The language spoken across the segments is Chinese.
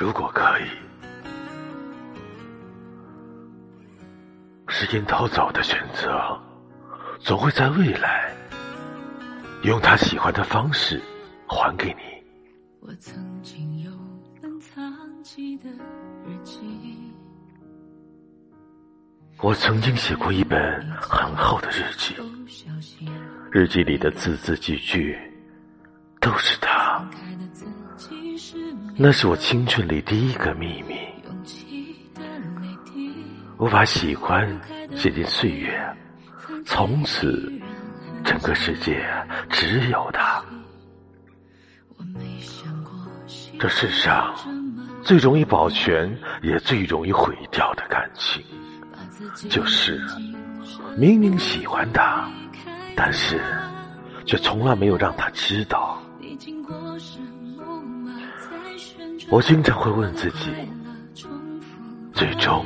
如果可以，时间逃走的选择，总会在未来用他喜欢的方式还给你。我曾经有本藏起的日记，我曾经写过一本很厚的日记，日记里的字字句句都是他，那是我青春里第一个秘密。我把喜欢写进岁月，从此整个世界只有他。这世上最容易保全，也最容易毁掉的感情，就是明明喜欢他，但是却从来没有让他知道。我经常会问自己，最终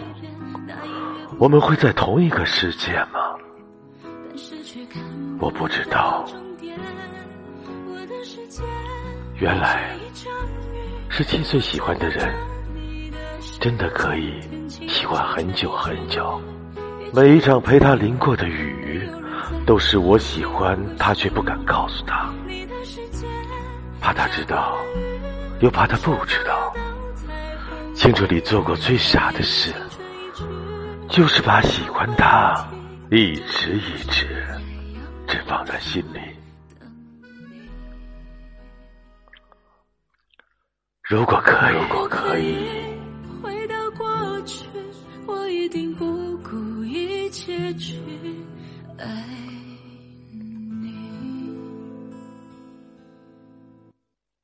我们会在同一个世界吗？我不知道，原来十七岁喜欢的人，真的可以喜欢很久很久。每一场陪他淋过的雨，都是我喜欢他却不敢告诉他，怕他知道，又怕他不知道。青春里做过最傻的事，就是把喜欢他一直一直只放在心里。如果可以，如果可以，回到过去，我一定不顾一切去爱。